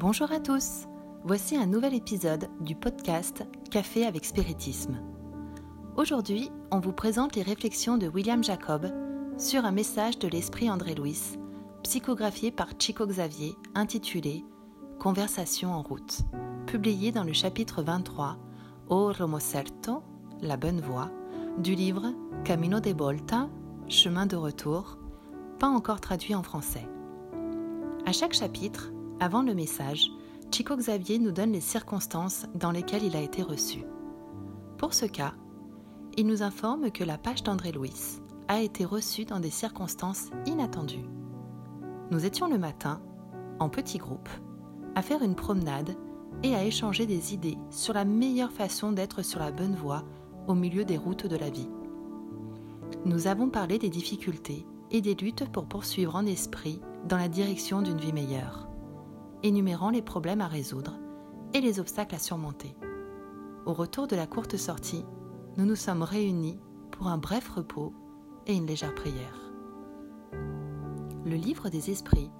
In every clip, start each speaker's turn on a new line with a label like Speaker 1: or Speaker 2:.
Speaker 1: Bonjour à tous, voici un nouvel épisode du podcast Café avec Spiritisme. Aujourd'hui, on vous présente les réflexions de William Jacob sur un message de l'esprit André Louis, psychographié par Chico Xavier, intitulé Conversation en route, publié dans le chapitre 23 O Romo Certo, la bonne voie, du livre Camino de Volta, chemin de retour, pas encore traduit en français. À chaque chapitre, avant le message, Chico Xavier nous donne les circonstances dans lesquelles il a été reçu. Pour ce cas, il nous informe que la page d'André Louis a été reçue dans des circonstances inattendues. Nous étions le matin, en petit groupe, à faire une promenade et à échanger des idées sur la meilleure façon d'être sur la bonne voie au milieu des routes de la vie. Nous avons parlé des difficultés et des luttes pour poursuivre en esprit dans la direction d'une vie meilleure énumérant les problèmes à résoudre et les obstacles à surmonter. Au retour de la courte sortie, nous nous sommes réunis pour un bref repos et une légère prière. Le livre des esprits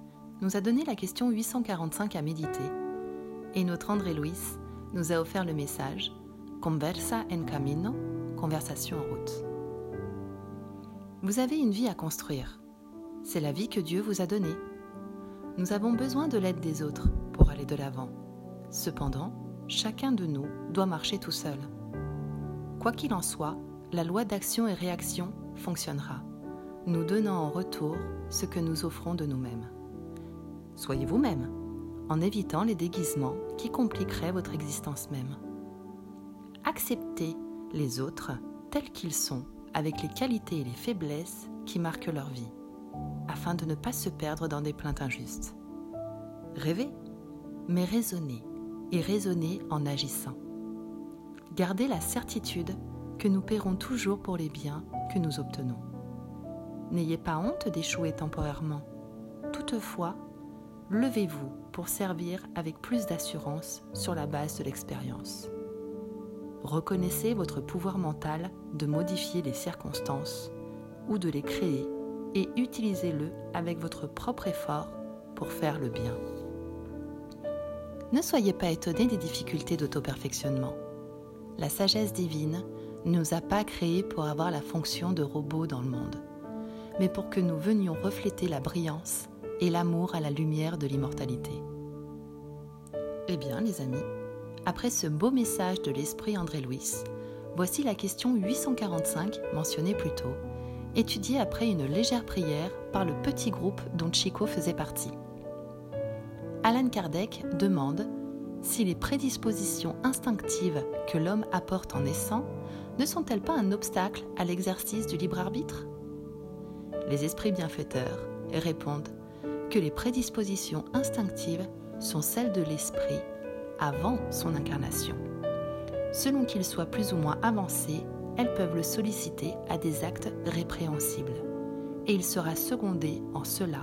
Speaker 1: nous a donné la question 845 à méditer et notre André Louis nous a offert le message Conversa en camino, conversation en route. Vous avez une vie à construire. C'est la vie que Dieu vous a donnée nous avons besoin de l'aide des autres pour aller de l'avant. Cependant, chacun de nous doit marcher tout seul. Quoi qu'il en soit, la loi d'action et réaction fonctionnera, nous donnant en retour ce que nous offrons de nous-mêmes. Soyez vous-même, en évitant les déguisements qui compliqueraient votre existence même. Acceptez les autres tels qu'ils sont, avec les qualités et les faiblesses qui marquent leur vie afin de ne pas se perdre dans des plaintes injustes. Rêvez, mais raisonnez, et raisonnez en agissant. Gardez la certitude que nous paierons toujours pour les biens que nous obtenons. N'ayez pas honte d'échouer temporairement. Toutefois, levez-vous pour servir avec plus d'assurance sur la base de l'expérience. Reconnaissez votre pouvoir mental de modifier les circonstances ou de les créer et utilisez-le avec votre propre effort pour faire le bien. Ne soyez pas étonnés des difficultés d'auto-perfectionnement. La sagesse divine ne nous a pas créés pour avoir la fonction de robot dans le monde, mais pour que nous venions refléter la brillance et l'amour à la lumière de l'immortalité. Eh bien, les amis, après ce beau message de l'esprit André Louis, voici la question 845 mentionnée plus tôt étudié après une légère prière par le petit groupe dont Chico faisait partie. Alan Kardec demande si les prédispositions instinctives que l'homme apporte en naissant ne sont-elles pas un obstacle à l'exercice du libre arbitre? Les esprits bienfaiteurs répondent que les prédispositions instinctives sont celles de l'esprit avant son incarnation, selon qu'il soit plus ou moins avancé elles peuvent le solliciter à des actes répréhensibles. Et il sera secondé en cela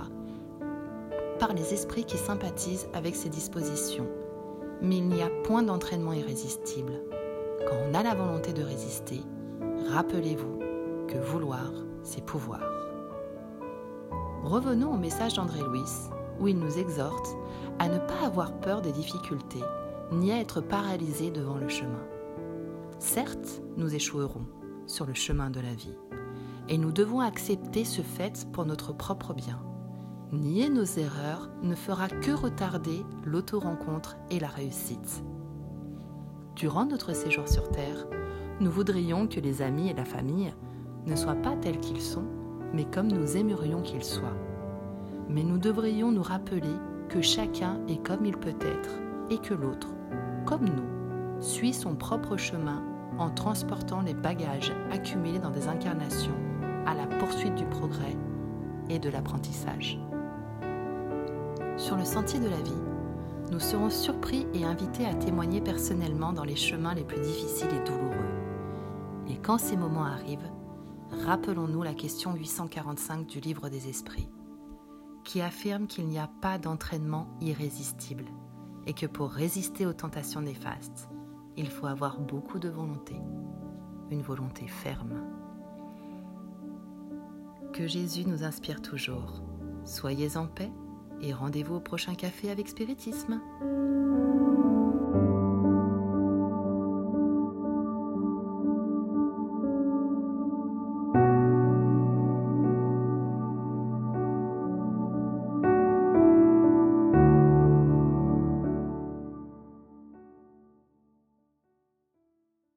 Speaker 1: par les esprits qui sympathisent avec ses dispositions. Mais il n'y a point d'entraînement irrésistible. Quand on a la volonté de résister, rappelez-vous que vouloir, c'est pouvoir. Revenons au message d'André Louis, où il nous exhorte à ne pas avoir peur des difficultés, ni à être paralysé devant le chemin. Certes, nous échouerons sur le chemin de la vie, et nous devons accepter ce fait pour notre propre bien. Nier nos erreurs ne fera que retarder l'auto-rencontre et la réussite. Durant notre séjour sur Terre, nous voudrions que les amis et la famille ne soient pas tels qu'ils sont, mais comme nous aimerions qu'ils soient. Mais nous devrions nous rappeler que chacun est comme il peut être et que l'autre, comme nous, suit son propre chemin en transportant les bagages accumulés dans des incarnations à la poursuite du progrès et de l'apprentissage. Sur le sentier de la vie, nous serons surpris et invités à témoigner personnellement dans les chemins les plus difficiles et douloureux. Et quand ces moments arrivent, rappelons-nous la question 845 du livre des esprits, qui affirme qu'il n'y a pas d'entraînement irrésistible et que pour résister aux tentations néfastes, il faut avoir beaucoup de volonté, une volonté ferme. Que Jésus nous inspire toujours. Soyez en paix et rendez-vous au prochain café avec spiritisme.